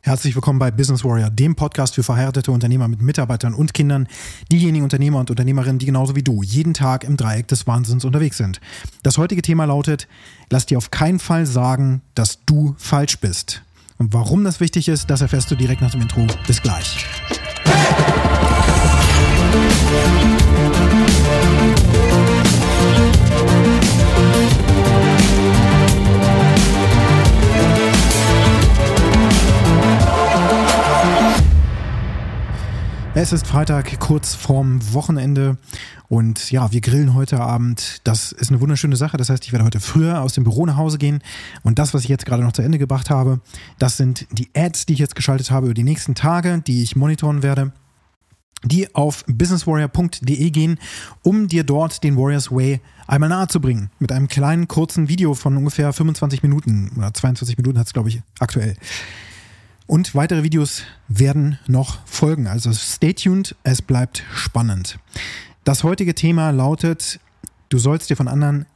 Herzlich willkommen bei Business Warrior, dem Podcast für verheiratete Unternehmer mit Mitarbeitern und Kindern, diejenigen Unternehmer und Unternehmerinnen, die genauso wie du jeden Tag im Dreieck des Wahnsinns unterwegs sind. Das heutige Thema lautet, lass dir auf keinen Fall sagen, dass du falsch bist. Und warum das wichtig ist, das erfährst du direkt nach dem Intro. Bis gleich. Es ist Freitag, kurz vorm Wochenende und ja, wir grillen heute Abend. Das ist eine wunderschöne Sache. Das heißt, ich werde heute früher aus dem Büro nach Hause gehen und das, was ich jetzt gerade noch zu Ende gebracht habe, das sind die Ads, die ich jetzt geschaltet habe über die nächsten Tage, die ich monitoren werde die auf businesswarrior.de gehen, um dir dort den Warriors Way einmal nahe zu bringen. Mit einem kleinen, kurzen Video von ungefähr 25 Minuten oder 22 Minuten hat es, glaube ich, aktuell. Und weitere Videos werden noch folgen. Also stay tuned, es bleibt spannend. Das heutige Thema lautet, du sollst dir von anderen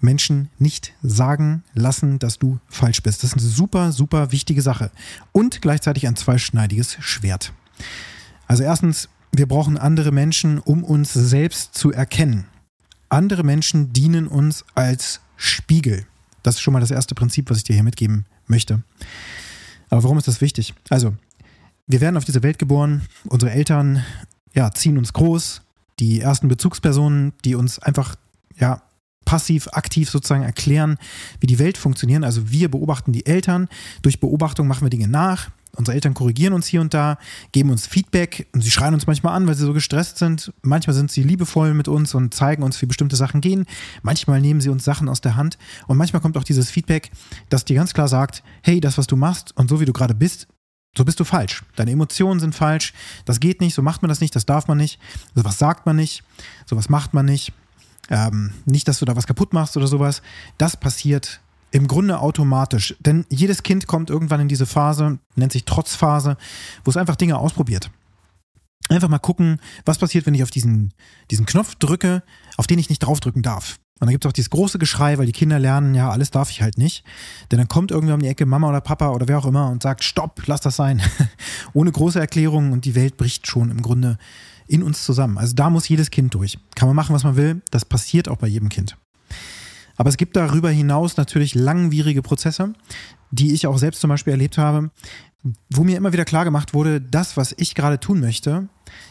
Menschen nicht sagen lassen, dass du falsch bist. Das ist eine super, super wichtige Sache. Und gleichzeitig ein zweischneidiges Schwert. Also erstens, wir brauchen andere Menschen, um uns selbst zu erkennen. Andere Menschen dienen uns als Spiegel. Das ist schon mal das erste Prinzip, was ich dir hier mitgeben möchte. Aber warum ist das wichtig? Also, wir werden auf diese Welt geboren, unsere Eltern ja, ziehen uns groß, die ersten Bezugspersonen, die uns einfach ja, passiv, aktiv sozusagen erklären, wie die Welt funktioniert. Also wir beobachten die Eltern, durch Beobachtung machen wir Dinge nach, Unsere Eltern korrigieren uns hier und da, geben uns Feedback und sie schreien uns manchmal an, weil sie so gestresst sind. Manchmal sind sie liebevoll mit uns und zeigen uns, wie bestimmte Sachen gehen. Manchmal nehmen sie uns Sachen aus der Hand und manchmal kommt auch dieses Feedback, das dir ganz klar sagt, hey, das, was du machst und so wie du gerade bist, so bist du falsch. Deine Emotionen sind falsch. Das geht nicht, so macht man das nicht, das darf man nicht. Sowas sagt man nicht, sowas macht man nicht. Ähm, nicht, dass du da was kaputt machst oder sowas. Das passiert im Grunde automatisch. Denn jedes Kind kommt irgendwann in diese Phase, nennt sich Trotzphase, wo es einfach Dinge ausprobiert. Einfach mal gucken, was passiert, wenn ich auf diesen, diesen Knopf drücke, auf den ich nicht draufdrücken darf. Und dann gibt es auch dieses große Geschrei, weil die Kinder lernen, ja, alles darf ich halt nicht. Denn dann kommt irgendwer um die Ecke, Mama oder Papa oder wer auch immer und sagt, stopp, lass das sein. Ohne große Erklärungen und die Welt bricht schon im Grunde in uns zusammen. Also da muss jedes Kind durch. Kann man machen, was man will. Das passiert auch bei jedem Kind. Aber es gibt darüber hinaus natürlich langwierige Prozesse, die ich auch selbst zum Beispiel erlebt habe, wo mir immer wieder klar gemacht wurde, das, was ich gerade tun möchte,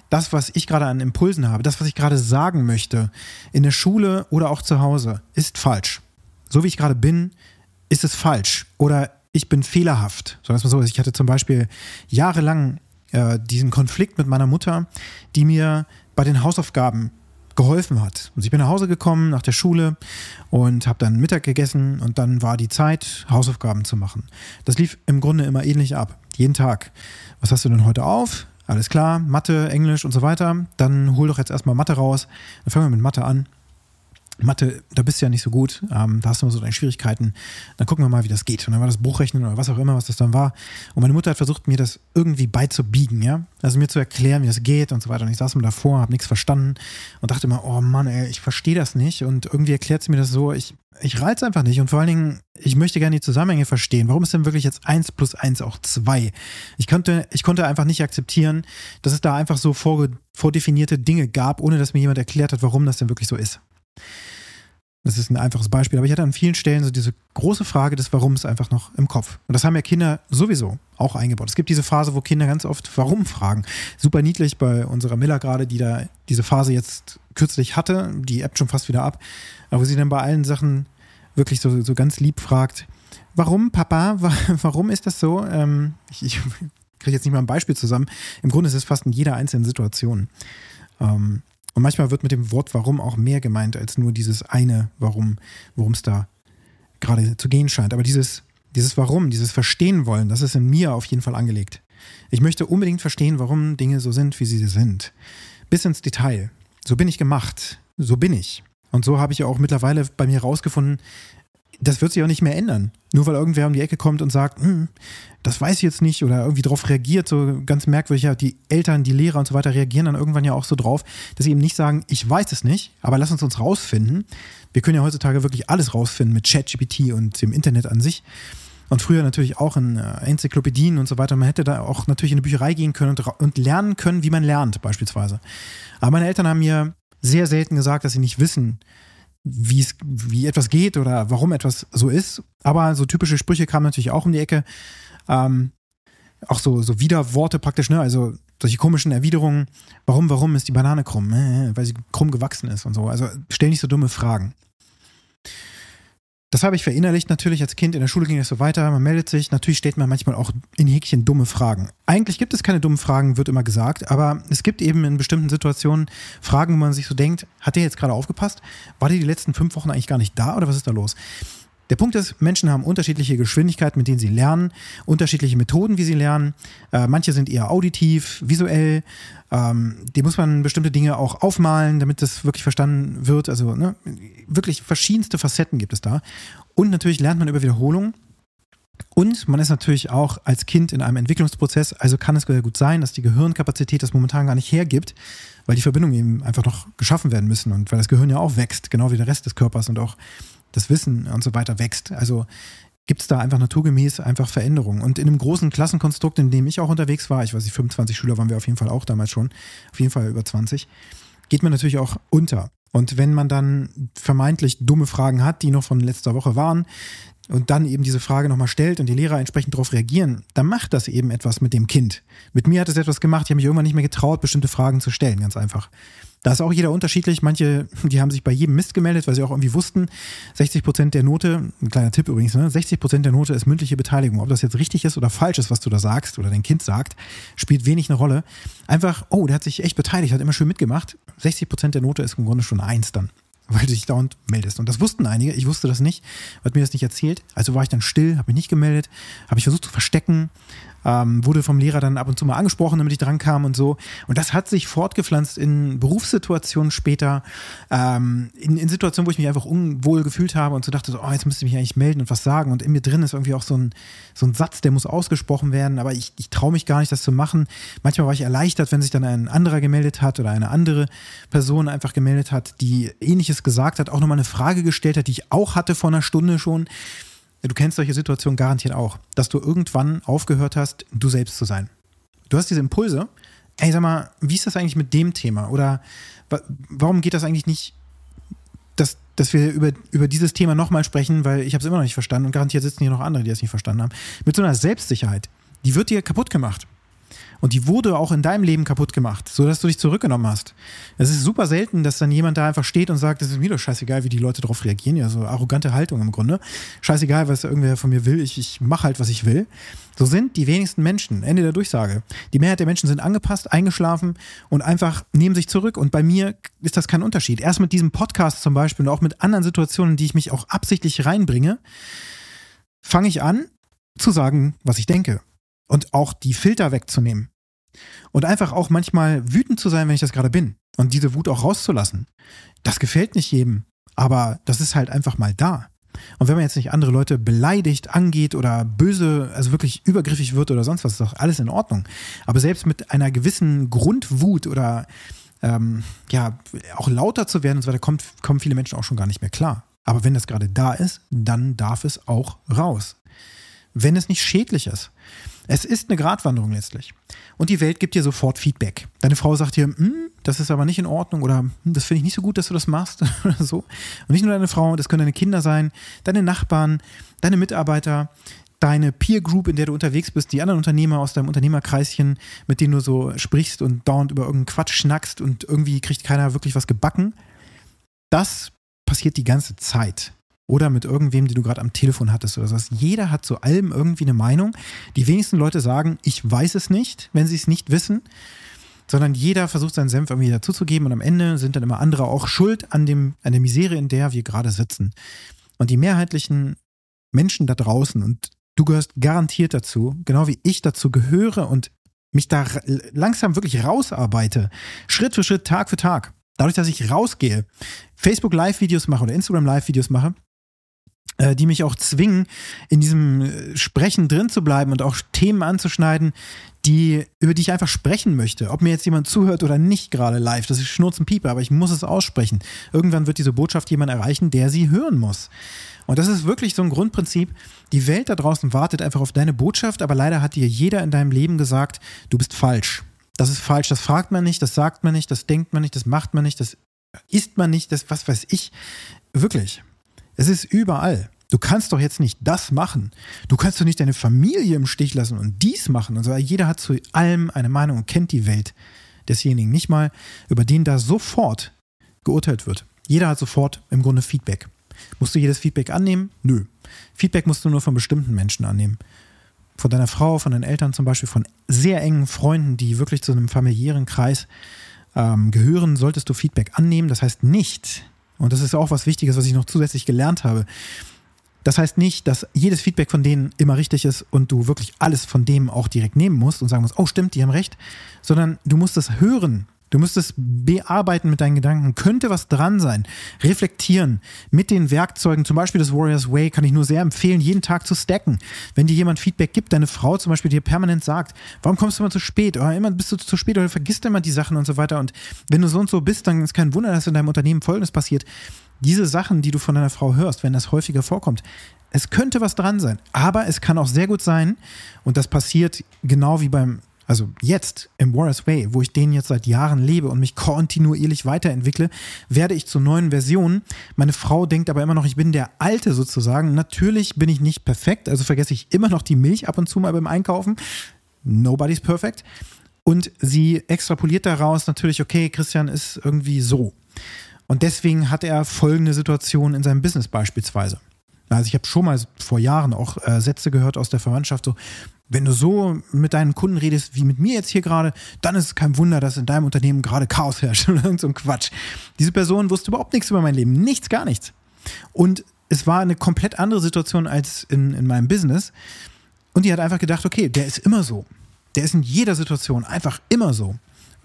das, was ich gerade an Impulsen habe, das, was ich gerade sagen möchte, in der Schule oder auch zu Hause, ist falsch. So wie ich gerade bin, ist es falsch. Oder ich bin fehlerhaft. So, so. Ich hatte zum Beispiel jahrelang äh, diesen Konflikt mit meiner Mutter, die mir bei den Hausaufgaben geholfen hat. Und ich bin nach Hause gekommen nach der Schule und habe dann Mittag gegessen und dann war die Zeit, Hausaufgaben zu machen. Das lief im Grunde immer ähnlich ab, jeden Tag. Was hast du denn heute auf? Alles klar, Mathe, Englisch und so weiter. Dann hol doch jetzt erstmal Mathe raus. Dann fangen wir mit Mathe an. Mathe, da bist du ja nicht so gut, ähm, da hast du immer so deine Schwierigkeiten, dann gucken wir mal, wie das geht. Und dann war das Buchrechnen oder was auch immer, was das dann war. Und meine Mutter hat versucht, mir das irgendwie beizubiegen, ja. Also mir zu erklären, wie das geht und so weiter. Und ich saß mir davor, habe nichts verstanden und dachte immer, oh Mann, ey, ich verstehe das nicht. Und irgendwie erklärt sie mir das so, ich, ich reiz einfach nicht. Und vor allen Dingen, ich möchte gerne die Zusammenhänge verstehen. Warum ist denn wirklich jetzt eins plus eins auch zwei? Ich konnte, ich konnte einfach nicht akzeptieren, dass es da einfach so vordefinierte Dinge gab, ohne dass mir jemand erklärt hat, warum das denn wirklich so ist. Das ist ein einfaches Beispiel. Aber ich hatte an vielen Stellen so diese große Frage des Warums einfach noch im Kopf. Und das haben ja Kinder sowieso auch eingebaut. Es gibt diese Phase, wo Kinder ganz oft Warum fragen. Super niedlich bei unserer Miller gerade, die da diese Phase jetzt kürzlich hatte. Die App schon fast wieder ab. Aber wo sie dann bei allen Sachen wirklich so, so ganz lieb fragt, warum, Papa, warum ist das so? Ähm, ich, ich kriege jetzt nicht mal ein Beispiel zusammen. Im Grunde ist es fast in jeder einzelnen Situation. Ähm, und manchmal wird mit dem Wort warum auch mehr gemeint als nur dieses eine Warum, worum es da gerade zu gehen scheint. Aber dieses, dieses Warum, dieses Verstehen wollen, das ist in mir auf jeden Fall angelegt. Ich möchte unbedingt verstehen, warum Dinge so sind, wie sie sind. Bis ins Detail. So bin ich gemacht. So bin ich. Und so habe ich ja auch mittlerweile bei mir rausgefunden, das wird sich auch nicht mehr ändern. Nur weil irgendwer um die Ecke kommt und sagt, hm, das weiß ich jetzt nicht oder irgendwie darauf reagiert, so ganz merkwürdig, ja, die Eltern, die Lehrer und so weiter reagieren dann irgendwann ja auch so drauf, dass sie eben nicht sagen, ich weiß es nicht, aber lass uns uns rausfinden. Wir können ja heutzutage wirklich alles rausfinden mit ChatGPT und dem Internet an sich. und früher natürlich auch in äh, Enzyklopädien und so weiter. Man hätte da auch natürlich in eine Bücherei gehen können und, und lernen können, wie man lernt, beispielsweise. Aber meine Eltern haben mir sehr selten gesagt, dass sie nicht wissen, wie es, wie etwas geht oder warum etwas so ist. Aber so typische Sprüche kamen natürlich auch um die Ecke. Ähm, auch so, so Widerworte praktisch, ne? Also solche komischen Erwiderungen. Warum, warum ist die Banane krumm? Äh, weil sie krumm gewachsen ist und so. Also stell nicht so dumme Fragen. Das habe ich verinnerlicht natürlich als Kind. In der Schule ging es so weiter. Man meldet sich. Natürlich stellt man manchmal auch in Häkchen dumme Fragen. Eigentlich gibt es keine dummen Fragen, wird immer gesagt. Aber es gibt eben in bestimmten Situationen Fragen, wo man sich so denkt, hat der jetzt gerade aufgepasst? War der die letzten fünf Wochen eigentlich gar nicht da oder was ist da los? Der Punkt ist, Menschen haben unterschiedliche Geschwindigkeiten, mit denen sie lernen, unterschiedliche Methoden, wie sie lernen. Äh, manche sind eher auditiv, visuell. Ähm, die muss man bestimmte Dinge auch aufmalen, damit das wirklich verstanden wird. Also ne, wirklich verschiedenste Facetten gibt es da. Und natürlich lernt man über Wiederholung. Und man ist natürlich auch als Kind in einem Entwicklungsprozess, also kann es sehr gut sein, dass die Gehirnkapazität das momentan gar nicht hergibt, weil die Verbindungen eben einfach noch geschaffen werden müssen und weil das Gehirn ja auch wächst, genau wie der Rest des Körpers und auch das Wissen und so weiter wächst. Also gibt es da einfach naturgemäß einfach Veränderungen. Und in einem großen Klassenkonstrukt, in dem ich auch unterwegs war, ich weiß nicht, 25 Schüler waren wir auf jeden Fall auch damals schon, auf jeden Fall über 20, geht man natürlich auch unter. Und wenn man dann vermeintlich dumme Fragen hat, die noch von letzter Woche waren, und dann eben diese Frage nochmal stellt und die Lehrer entsprechend darauf reagieren, dann macht das eben etwas mit dem Kind. Mit mir hat es etwas gemacht, ich habe mich irgendwann nicht mehr getraut, bestimmte Fragen zu stellen, ganz einfach. Da ist auch jeder unterschiedlich. Manche, die haben sich bei jedem Mist gemeldet, weil sie auch irgendwie wussten, 60 Prozent der Note, ein kleiner Tipp übrigens, ne? 60 Prozent der Note ist mündliche Beteiligung. Ob das jetzt richtig ist oder falsch ist, was du da sagst oder dein Kind sagt, spielt wenig eine Rolle. Einfach, oh, der hat sich echt beteiligt, hat immer schön mitgemacht. 60 Prozent der Note ist im Grunde schon eins dann weil du dich dauernd meldest. Und das wussten einige, ich wusste das nicht, hat mir das nicht erzählt. Also war ich dann still, habe mich nicht gemeldet, habe ich versucht zu verstecken, ähm, wurde vom Lehrer dann ab und zu mal angesprochen, damit ich dran kam und so. Und das hat sich fortgepflanzt in Berufssituationen später, ähm, in, in Situationen, wo ich mich einfach unwohl gefühlt habe und so dachte, so, oh, jetzt müsste ich mich eigentlich melden und was sagen. Und in mir drin ist irgendwie auch so ein, so ein Satz, der muss ausgesprochen werden, aber ich, ich traue mich gar nicht, das zu machen. Manchmal war ich erleichtert, wenn sich dann ein anderer gemeldet hat oder eine andere Person einfach gemeldet hat, die ähnliches gesagt hat, auch nochmal eine Frage gestellt hat, die ich auch hatte vor einer Stunde schon Du kennst solche Situationen garantiert auch, dass du irgendwann aufgehört hast, du selbst zu sein. Du hast diese Impulse. Ey, sag mal, wie ist das eigentlich mit dem Thema? Oder warum geht das eigentlich nicht, dass, dass wir über, über dieses Thema nochmal sprechen, weil ich habe es immer noch nicht verstanden und garantiert sitzen hier noch andere, die es nicht verstanden haben. Mit so einer Selbstsicherheit, die wird dir kaputt gemacht. Und die wurde auch in deinem Leben kaputt gemacht, sodass du dich zurückgenommen hast. Es ist super selten, dass dann jemand da einfach steht und sagt, es ist mir doch scheißegal, wie die Leute darauf reagieren. Ja, so arrogante Haltung im Grunde. Scheißegal, was irgendwer von mir will. Ich, ich mache halt, was ich will. So sind die wenigsten Menschen. Ende der Durchsage. Die Mehrheit der Menschen sind angepasst, eingeschlafen und einfach nehmen sich zurück. Und bei mir ist das kein Unterschied. Erst mit diesem Podcast zum Beispiel und auch mit anderen Situationen, die ich mich auch absichtlich reinbringe, fange ich an zu sagen, was ich denke und auch die Filter wegzunehmen. Und einfach auch manchmal wütend zu sein, wenn ich das gerade bin. Und diese Wut auch rauszulassen. Das gefällt nicht jedem, aber das ist halt einfach mal da. Und wenn man jetzt nicht andere Leute beleidigt, angeht oder böse, also wirklich übergriffig wird oder sonst was, ist doch alles in Ordnung. Aber selbst mit einer gewissen Grundwut oder ähm, ja, auch lauter zu werden und so weiter, kommt, kommen viele Menschen auch schon gar nicht mehr klar. Aber wenn das gerade da ist, dann darf es auch raus. Wenn es nicht schädlich ist. Es ist eine Gratwanderung letztlich. Und die Welt gibt dir sofort Feedback. Deine Frau sagt dir, hm, das ist aber nicht in Ordnung oder hm, das finde ich nicht so gut, dass du das machst oder so. Und nicht nur deine Frau, das können deine Kinder sein, deine Nachbarn, deine Mitarbeiter, deine Peer Group, in der du unterwegs bist, die anderen Unternehmer aus deinem Unternehmerkreischen, mit denen du so sprichst und dauernd über irgendeinen Quatsch schnackst und irgendwie kriegt keiner wirklich was gebacken. Das passiert die ganze Zeit oder mit irgendwem, den du gerade am Telefon hattest oder sowas. Jeder hat zu allem irgendwie eine Meinung. Die wenigsten Leute sagen, ich weiß es nicht, wenn sie es nicht wissen, sondern jeder versucht seinen Senf irgendwie dazuzugeben und am Ende sind dann immer andere auch schuld an, dem, an der Misere, in der wir gerade sitzen. Und die mehrheitlichen Menschen da draußen, und du gehörst garantiert dazu, genau wie ich dazu gehöre und mich da langsam wirklich rausarbeite, Schritt für Schritt, Tag für Tag. Dadurch, dass ich rausgehe, Facebook Live-Videos mache oder Instagram Live-Videos mache, die mich auch zwingen, in diesem äh, Sprechen drin zu bleiben und auch Themen anzuschneiden, die, über die ich einfach sprechen möchte. Ob mir jetzt jemand zuhört oder nicht gerade live, das ist Schnurzenpiepe, aber ich muss es aussprechen. Irgendwann wird diese Botschaft jemand erreichen, der sie hören muss. Und das ist wirklich so ein Grundprinzip. Die Welt da draußen wartet einfach auf deine Botschaft, aber leider hat dir jeder in deinem Leben gesagt, du bist falsch. Das ist falsch, das fragt man nicht, das sagt man nicht, das denkt man nicht, das macht man nicht, das isst man nicht, das was weiß ich. Wirklich. Es ist überall. Du kannst doch jetzt nicht das machen. Du kannst doch nicht deine Familie im Stich lassen und dies machen. Und so. Jeder hat zu allem eine Meinung und kennt die Welt desjenigen nicht mal, über den da sofort geurteilt wird. Jeder hat sofort im Grunde Feedback. Musst du jedes Feedback annehmen? Nö. Feedback musst du nur von bestimmten Menschen annehmen. Von deiner Frau, von deinen Eltern zum Beispiel, von sehr engen Freunden, die wirklich zu einem familiären Kreis ähm, gehören, solltest du Feedback annehmen. Das heißt nicht, und das ist auch was Wichtiges, was ich noch zusätzlich gelernt habe. Das heißt nicht, dass jedes Feedback von denen immer richtig ist und du wirklich alles von dem auch direkt nehmen musst und sagen musst, oh stimmt, die haben recht, sondern du musst es hören, Du müsstest bearbeiten mit deinen Gedanken. Könnte was dran sein? Reflektieren mit den Werkzeugen, zum Beispiel das Warriors Way, kann ich nur sehr empfehlen, jeden Tag zu stacken. Wenn dir jemand Feedback gibt, deine Frau zum Beispiel dir permanent sagt, warum kommst du immer zu spät? Oder immer bist du zu spät oder vergisst immer die Sachen und so weiter. Und wenn du so und so bist, dann ist kein Wunder, dass in deinem Unternehmen Folgendes passiert. Diese Sachen, die du von deiner Frau hörst, wenn das häufiger vorkommt, es könnte was dran sein. Aber es kann auch sehr gut sein, und das passiert genau wie beim also jetzt im Warriors Way, wo ich den jetzt seit Jahren lebe und mich kontinuierlich weiterentwickle, werde ich zur neuen Version. Meine Frau denkt aber immer noch, ich bin der Alte sozusagen. Natürlich bin ich nicht perfekt, also vergesse ich immer noch die Milch ab und zu mal beim Einkaufen. Nobody's perfect. Und sie extrapoliert daraus natürlich, okay, Christian ist irgendwie so. Und deswegen hat er folgende Situation in seinem Business beispielsweise. Also ich habe schon mal vor Jahren auch äh, Sätze gehört aus der Verwandtschaft, so, wenn du so mit deinen Kunden redest, wie mit mir jetzt hier gerade, dann ist es kein Wunder, dass in deinem Unternehmen gerade Chaos herrscht oder irgend so ein Quatsch. Diese Person wusste überhaupt nichts über mein Leben. Nichts, gar nichts. Und es war eine komplett andere Situation als in, in meinem Business. Und die hat einfach gedacht, okay, der ist immer so. Der ist in jeder Situation einfach immer so.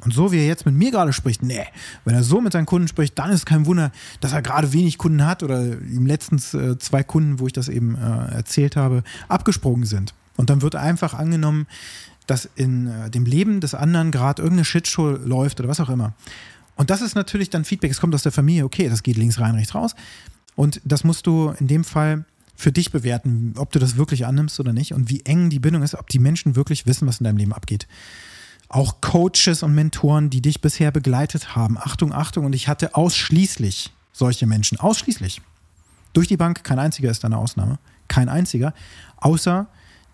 Und so wie er jetzt mit mir gerade spricht, nee, wenn er so mit seinen Kunden spricht, dann ist kein Wunder, dass er gerade wenig Kunden hat oder ihm letztens äh, zwei Kunden, wo ich das eben äh, erzählt habe, abgesprungen sind. Und dann wird einfach angenommen, dass in äh, dem Leben des anderen gerade irgendeine Shitshow läuft oder was auch immer. Und das ist natürlich dann Feedback, es kommt aus der Familie, okay, das geht links rein, rechts raus. Und das musst du in dem Fall für dich bewerten, ob du das wirklich annimmst oder nicht und wie eng die Bindung ist, ob die Menschen wirklich wissen, was in deinem Leben abgeht. Auch Coaches und Mentoren, die dich bisher begleitet haben. Achtung, Achtung, und ich hatte ausschließlich solche Menschen, ausschließlich. Durch die Bank, kein einziger ist eine Ausnahme, kein einziger, außer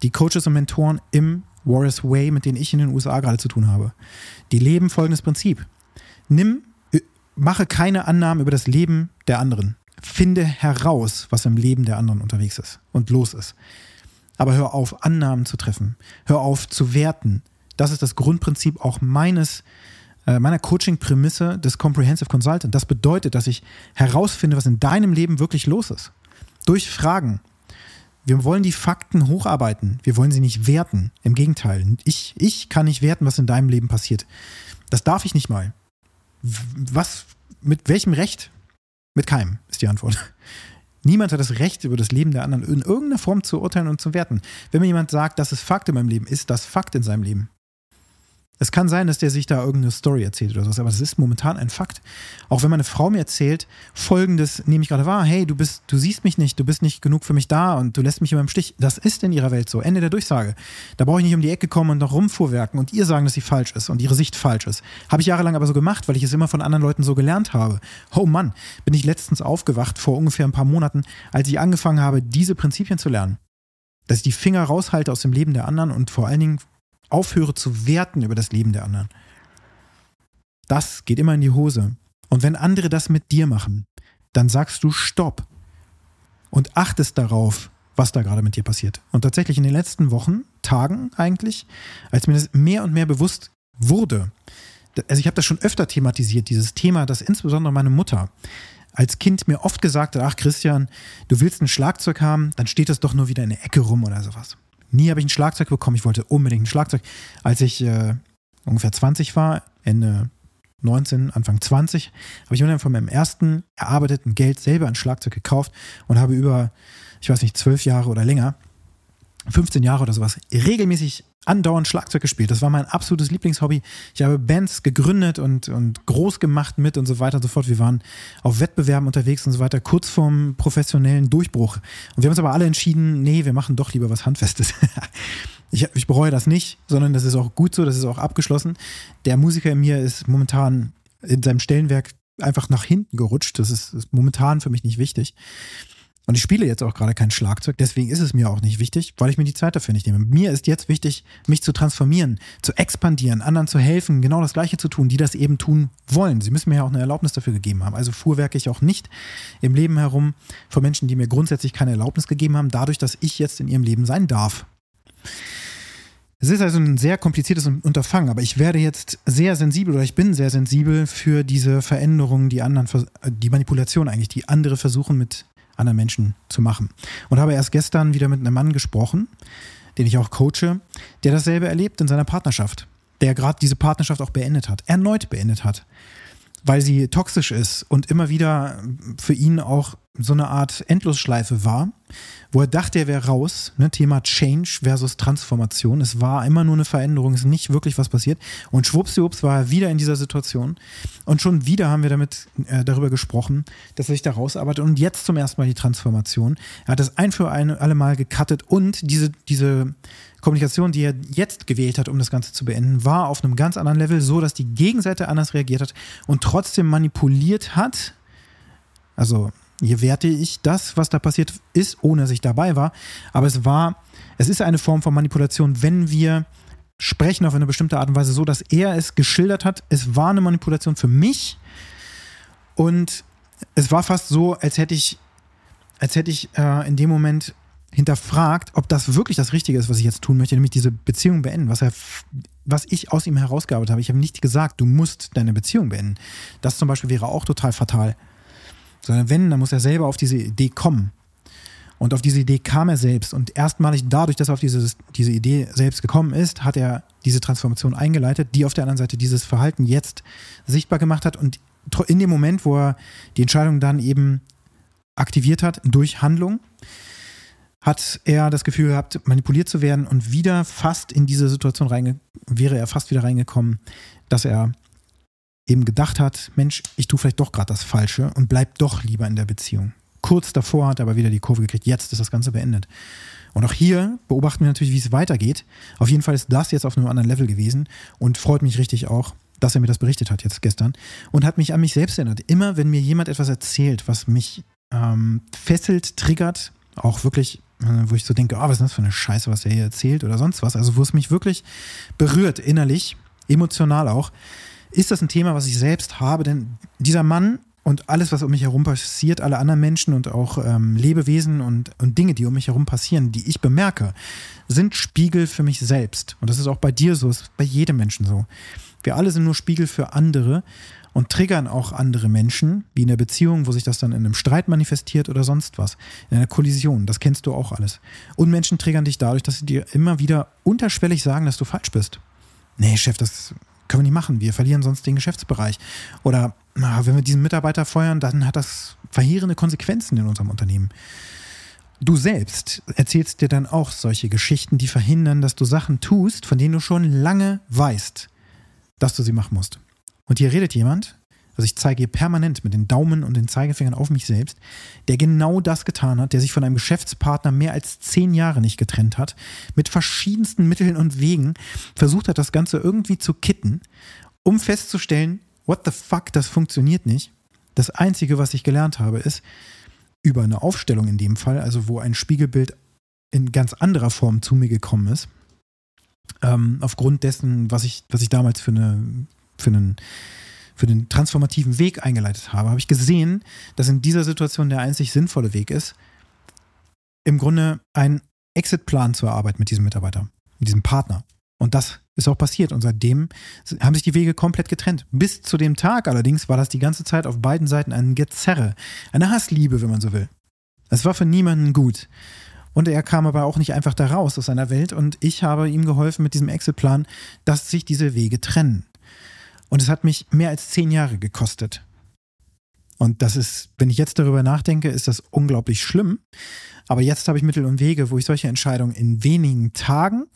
die Coaches und Mentoren im Warriors Way, mit denen ich in den USA gerade zu tun habe. Die leben folgendes Prinzip. Nimm, äh, mache keine Annahmen über das Leben der anderen. Finde heraus, was im Leben der anderen unterwegs ist und los ist. Aber hör auf, Annahmen zu treffen. Hör auf zu werten. Das ist das Grundprinzip auch meines, äh, meiner Coaching-Prämisse des Comprehensive Consultant. Das bedeutet, dass ich herausfinde, was in deinem Leben wirklich los ist. Durch Fragen, wir wollen die Fakten hocharbeiten. Wir wollen sie nicht werten. Im Gegenteil. Ich, ich kann nicht werten, was in deinem Leben passiert. Das darf ich nicht mal. Was, mit welchem Recht? Mit keinem, ist die Antwort. Niemand hat das Recht, über das Leben der anderen in irgendeiner Form zu urteilen und zu werten. Wenn mir jemand sagt, das ist Fakt in meinem Leben, ist das Fakt in seinem Leben. Es kann sein, dass der sich da irgendeine Story erzählt oder sowas, aber das ist momentan ein Fakt. Auch wenn meine Frau mir erzählt, folgendes nehme ich gerade wahr, hey, du bist, du siehst mich nicht, du bist nicht genug für mich da und du lässt mich immer im Stich. Das ist in ihrer Welt so. Ende der Durchsage. Da brauche ich nicht um die Ecke kommen und noch rumfuhrwerken und ihr sagen, dass sie falsch ist und ihre Sicht falsch ist. Habe ich jahrelang aber so gemacht, weil ich es immer von anderen Leuten so gelernt habe. Oh Mann, bin ich letztens aufgewacht vor ungefähr ein paar Monaten, als ich angefangen habe, diese Prinzipien zu lernen. Dass ich die Finger raushalte aus dem Leben der anderen und vor allen Dingen aufhöre zu werten über das Leben der anderen. Das geht immer in die Hose. Und wenn andere das mit dir machen, dann sagst du Stopp und achtest darauf, was da gerade mit dir passiert. Und tatsächlich in den letzten Wochen, Tagen eigentlich, als mir das mehr und mehr bewusst wurde, also ich habe das schon öfter thematisiert, dieses Thema, dass insbesondere meine Mutter als Kind mir oft gesagt hat, ach Christian, du willst ein Schlagzeug haben, dann steht das doch nur wieder in der Ecke rum oder sowas. Nie habe ich ein Schlagzeug bekommen. Ich wollte unbedingt ein Schlagzeug. Als ich äh, ungefähr 20 war, Ende 19, Anfang 20, habe ich mir von meinem ersten erarbeiteten Geld selber ein Schlagzeug gekauft und habe über, ich weiß nicht, zwölf Jahre oder länger 15 Jahre oder sowas regelmäßig andauernd Schlagzeug gespielt. Das war mein absolutes Lieblingshobby. Ich habe Bands gegründet und, und groß gemacht mit und so weiter und so fort. Wir waren auf Wettbewerben unterwegs und so weiter, kurz vorm professionellen Durchbruch. Und wir haben uns aber alle entschieden, nee, wir machen doch lieber was Handfestes. ich, ich bereue das nicht, sondern das ist auch gut so, das ist auch abgeschlossen. Der Musiker in mir ist momentan in seinem Stellenwerk einfach nach hinten gerutscht. Das ist, ist momentan für mich nicht wichtig. Und ich spiele jetzt auch gerade kein Schlagzeug, deswegen ist es mir auch nicht wichtig, weil ich mir die Zeit dafür nicht nehme. Mir ist jetzt wichtig, mich zu transformieren, zu expandieren, anderen zu helfen, genau das Gleiche zu tun, die das eben tun wollen. Sie müssen mir ja auch eine Erlaubnis dafür gegeben haben. Also fuhrwerke ich auch nicht im Leben herum von Menschen, die mir grundsätzlich keine Erlaubnis gegeben haben, dadurch, dass ich jetzt in ihrem Leben sein darf. Es ist also ein sehr kompliziertes Unterfangen, aber ich werde jetzt sehr sensibel oder ich bin sehr sensibel für diese Veränderungen, die anderen, die Manipulation eigentlich, die andere versuchen mit anderen Menschen zu machen. Und habe erst gestern wieder mit einem Mann gesprochen, den ich auch coache, der dasselbe erlebt in seiner Partnerschaft, der gerade diese Partnerschaft auch beendet hat, erneut beendet hat, weil sie toxisch ist und immer wieder für ihn auch so eine Art Endlosschleife war, wo er dachte, er wäre raus. Ne? Thema Change versus Transformation. Es war immer nur eine Veränderung, es ist nicht wirklich was passiert. Und schwuppsdiwupps war er wieder in dieser Situation. Und schon wieder haben wir damit äh, darüber gesprochen, dass er sich da rausarbeitet. Und jetzt zum ersten Mal die Transformation. Er hat das ein für eine, alle Mal gecuttet und diese, diese Kommunikation, die er jetzt gewählt hat, um das Ganze zu beenden, war auf einem ganz anderen Level, so dass die Gegenseite anders reagiert hat und trotzdem manipuliert hat. Also hier werte ich das, was da passiert ist, ohne dass ich dabei war. Aber es war, es ist eine Form von Manipulation, wenn wir sprechen auf eine bestimmte Art und Weise so, dass er es geschildert hat. Es war eine Manipulation für mich und es war fast so, als hätte ich, als hätte ich äh, in dem Moment hinterfragt, ob das wirklich das Richtige ist, was ich jetzt tun möchte, nämlich diese Beziehung beenden, was er, was ich aus ihm herausgearbeitet habe. Ich habe nicht gesagt, du musst deine Beziehung beenden. Das zum Beispiel wäre auch total fatal. Sondern wenn, dann muss er selber auf diese Idee kommen. Und auf diese Idee kam er selbst. Und erstmalig dadurch, dass er auf diese, diese Idee selbst gekommen ist, hat er diese Transformation eingeleitet, die auf der anderen Seite dieses Verhalten jetzt sichtbar gemacht hat. Und in dem Moment, wo er die Entscheidung dann eben aktiviert hat durch Handlung, hat er das Gefühl gehabt, manipuliert zu werden und wieder fast in diese Situation reinge wäre er fast wieder reingekommen, dass er eben gedacht hat, Mensch, ich tue vielleicht doch gerade das Falsche und bleib doch lieber in der Beziehung. Kurz davor hat er aber wieder die Kurve gekriegt, jetzt ist das Ganze beendet. Und auch hier beobachten wir natürlich, wie es weitergeht. Auf jeden Fall ist das jetzt auf einem anderen Level gewesen und freut mich richtig auch, dass er mir das berichtet hat jetzt gestern und hat mich an mich selbst erinnert. Immer wenn mir jemand etwas erzählt, was mich ähm, fesselt, triggert, auch wirklich, äh, wo ich so denke, oh, was ist das für eine Scheiße, was er hier erzählt oder sonst was, also wo es mich wirklich berührt, innerlich, emotional auch, ist das ein Thema, was ich selbst habe, denn dieser Mann und alles, was um mich herum passiert, alle anderen Menschen und auch ähm, Lebewesen und, und Dinge, die um mich herum passieren, die ich bemerke, sind Spiegel für mich selbst. Und das ist auch bei dir so, ist bei jedem Menschen so. Wir alle sind nur Spiegel für andere und triggern auch andere Menschen, wie in der Beziehung, wo sich das dann in einem Streit manifestiert oder sonst was, in einer Kollision. Das kennst du auch alles. Und Menschen triggern dich dadurch, dass sie dir immer wieder unterschwellig sagen, dass du falsch bist. Nee, Chef, das können wir nicht machen. Wir verlieren sonst den Geschäftsbereich. Oder na, wenn wir diesen Mitarbeiter feuern, dann hat das verheerende Konsequenzen in unserem Unternehmen. Du selbst erzählst dir dann auch solche Geschichten, die verhindern, dass du Sachen tust, von denen du schon lange weißt, dass du sie machen musst. Und hier redet jemand, also ich zeige hier permanent mit den Daumen und den Zeigefingern auf mich selbst, der genau das getan hat, der sich von einem Geschäftspartner mehr als zehn Jahre nicht getrennt hat, mit verschiedensten Mitteln und Wegen versucht hat, das Ganze irgendwie zu kitten, um festzustellen, what the fuck, das funktioniert nicht. Das Einzige, was ich gelernt habe, ist, über eine Aufstellung in dem Fall, also wo ein Spiegelbild in ganz anderer Form zu mir gekommen ist, ähm, aufgrund dessen, was ich, was ich damals für eine, für einen für den transformativen Weg eingeleitet habe, habe ich gesehen, dass in dieser Situation der einzig sinnvolle Weg ist, im Grunde einen Exit-Plan zu erarbeiten mit diesem Mitarbeiter, mit diesem Partner. Und das ist auch passiert. Und seitdem haben sich die Wege komplett getrennt. Bis zu dem Tag allerdings war das die ganze Zeit auf beiden Seiten ein Gezerre. Eine Hassliebe, wenn man so will. Es war für niemanden gut. Und er kam aber auch nicht einfach da raus aus seiner Welt. Und ich habe ihm geholfen mit diesem Exit-Plan, dass sich diese Wege trennen. Und es hat mich mehr als zehn Jahre gekostet. Und das ist, wenn ich jetzt darüber nachdenke, ist das unglaublich schlimm. Aber jetzt habe ich Mittel und Wege, wo ich solche Entscheidungen in wenigen Tagen,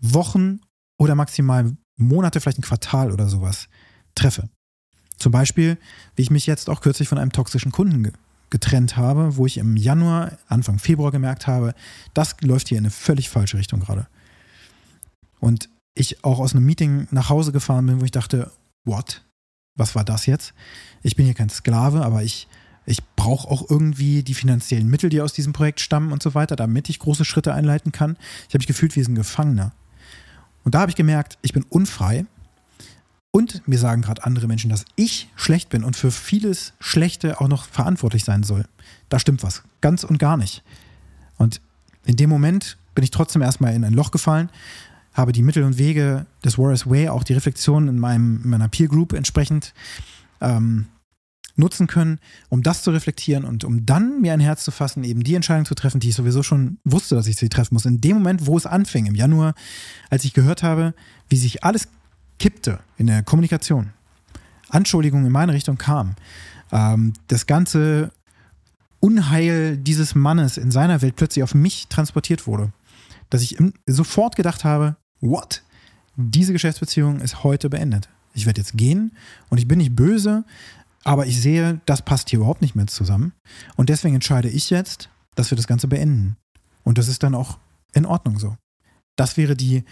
Wochen oder maximal Monate, vielleicht ein Quartal oder sowas treffe. Zum Beispiel, wie ich mich jetzt auch kürzlich von einem toxischen Kunden ge getrennt habe, wo ich im Januar, Anfang Februar gemerkt habe, das läuft hier in eine völlig falsche Richtung gerade. Und ich auch aus einem Meeting nach Hause gefahren bin, wo ich dachte, what? Was war das jetzt? Ich bin hier kein Sklave, aber ich, ich brauche auch irgendwie die finanziellen Mittel, die aus diesem Projekt stammen und so weiter, damit ich große Schritte einleiten kann. Ich habe mich gefühlt wie ein Gefangener. Und da habe ich gemerkt, ich bin unfrei. Und mir sagen gerade andere Menschen, dass ich schlecht bin und für vieles Schlechte auch noch verantwortlich sein soll. Da stimmt was. Ganz und gar nicht. Und in dem Moment bin ich trotzdem erstmal in ein Loch gefallen, habe die Mittel und Wege des Warriors Way, auch die Reflexion in, meinem, in meiner Peer Group entsprechend ähm, nutzen können, um das zu reflektieren und um dann mir ein Herz zu fassen, eben die Entscheidung zu treffen, die ich sowieso schon wusste, dass ich sie treffen muss. In dem Moment, wo es anfing, im Januar, als ich gehört habe, wie sich alles kippte in der Kommunikation, Anschuldigungen in meine Richtung kamen, ähm, das ganze Unheil dieses Mannes in seiner Welt plötzlich auf mich transportiert wurde, dass ich sofort gedacht habe, what? Diese Geschäftsbeziehung ist heute beendet. Ich werde jetzt gehen und ich bin nicht böse, aber ich sehe, das passt hier überhaupt nicht mehr zusammen. Und deswegen entscheide ich jetzt, dass wir das Ganze beenden. Und das ist dann auch in Ordnung so. Das wäre die,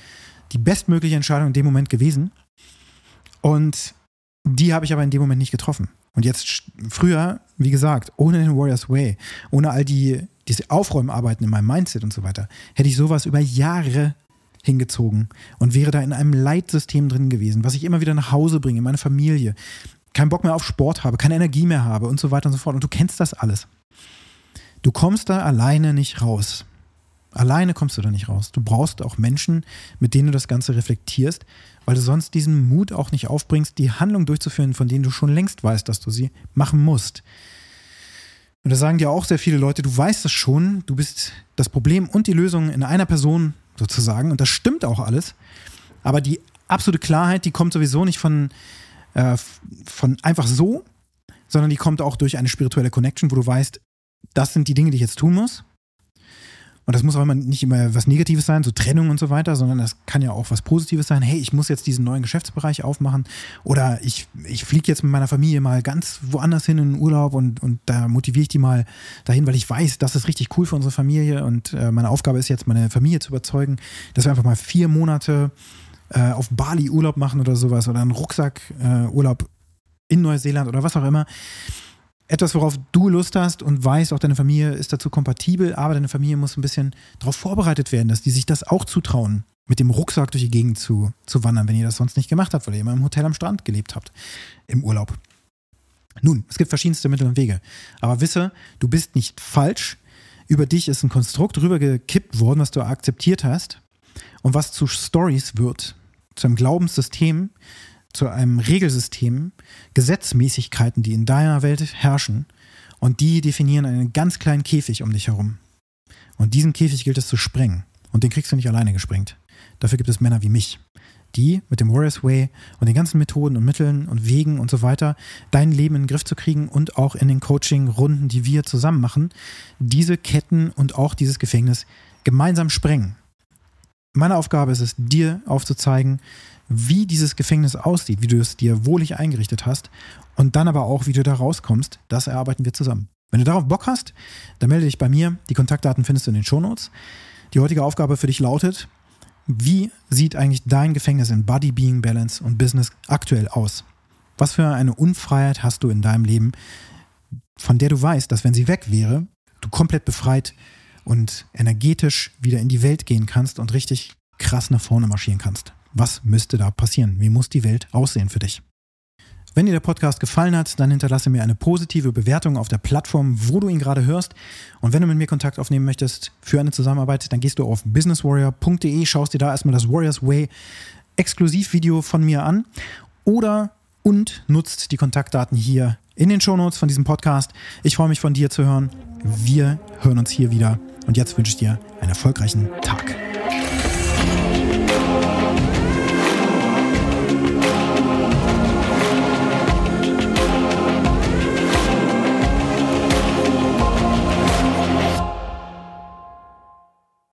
die bestmögliche Entscheidung in dem Moment gewesen. Und die habe ich aber in dem Moment nicht getroffen. Und jetzt früher, wie gesagt, ohne den Warriors Way, ohne all die diese Aufräumarbeiten in meinem Mindset und so weiter, hätte ich sowas über Jahre hingezogen und wäre da in einem Leitsystem drin gewesen, was ich immer wieder nach Hause bringe, meine Familie, keinen Bock mehr auf Sport habe, keine Energie mehr habe und so weiter und so fort. Und du kennst das alles. Du kommst da alleine nicht raus. Alleine kommst du da nicht raus. Du brauchst auch Menschen, mit denen du das Ganze reflektierst, weil du sonst diesen Mut auch nicht aufbringst, die Handlung durchzuführen, von denen du schon längst weißt, dass du sie machen musst. Und da sagen dir auch sehr viele Leute, du weißt es schon, du bist das Problem und die Lösung in einer Person sozusagen. Und das stimmt auch alles. Aber die absolute Klarheit, die kommt sowieso nicht von, äh, von einfach so, sondern die kommt auch durch eine spirituelle Connection, wo du weißt, das sind die Dinge, die ich jetzt tun muss. Und das muss auch immer nicht immer was Negatives sein, so Trennung und so weiter, sondern das kann ja auch was Positives sein. Hey, ich muss jetzt diesen neuen Geschäftsbereich aufmachen oder ich, ich fliege jetzt mit meiner Familie mal ganz woanders hin in den Urlaub und, und da motiviere ich die mal dahin, weil ich weiß, das ist richtig cool für unsere Familie und äh, meine Aufgabe ist jetzt, meine Familie zu überzeugen, dass wir einfach mal vier Monate äh, auf Bali Urlaub machen oder sowas oder einen Rucksack-Urlaub äh, in Neuseeland oder was auch immer etwas, worauf du Lust hast und weißt, auch deine Familie ist dazu kompatibel, aber deine Familie muss ein bisschen darauf vorbereitet werden, dass die sich das auch zutrauen, mit dem Rucksack durch die Gegend zu, zu wandern, wenn ihr das sonst nicht gemacht habt, weil ihr immer im Hotel am Strand gelebt habt, im Urlaub. Nun, es gibt verschiedenste Mittel und Wege, aber wisse, du bist nicht falsch. Über dich ist ein Konstrukt rübergekippt worden, was du akzeptiert hast und was zu Stories wird, zu einem Glaubenssystem, zu einem Regelsystem, Gesetzmäßigkeiten, die in deiner Welt herrschen und die definieren einen ganz kleinen Käfig um dich herum. Und diesen Käfig gilt es zu sprengen. Und den kriegst du nicht alleine gesprengt. Dafür gibt es Männer wie mich, die mit dem Warriors Way und den ganzen Methoden und Mitteln und Wegen und so weiter dein Leben in den Griff zu kriegen und auch in den Coaching-Runden, die wir zusammen machen, diese Ketten und auch dieses Gefängnis gemeinsam sprengen. Meine Aufgabe ist es, dir aufzuzeigen, wie dieses Gefängnis aussieht, wie du es dir wohlig eingerichtet hast und dann aber auch, wie du da rauskommst. Das erarbeiten wir zusammen. Wenn du darauf Bock hast, dann melde dich bei mir. Die Kontaktdaten findest du in den Shownotes. Die heutige Aufgabe für dich lautet, wie sieht eigentlich dein Gefängnis in Body, Being, Balance und Business aktuell aus? Was für eine Unfreiheit hast du in deinem Leben, von der du weißt, dass wenn sie weg wäre, du komplett befreit und energetisch wieder in die Welt gehen kannst und richtig krass nach vorne marschieren kannst? Was müsste da passieren? Wie muss die Welt aussehen für dich? Wenn dir der Podcast gefallen hat, dann hinterlasse mir eine positive Bewertung auf der Plattform, wo du ihn gerade hörst. Und wenn du mit mir Kontakt aufnehmen möchtest für eine Zusammenarbeit, dann gehst du auf businesswarrior.de, schaust dir da erstmal das Warriors Way Exklusivvideo von mir an oder und nutzt die Kontaktdaten hier in den Shownotes von diesem Podcast. Ich freue mich von dir zu hören. Wir hören uns hier wieder. Und jetzt wünsche ich dir einen erfolgreichen Tag.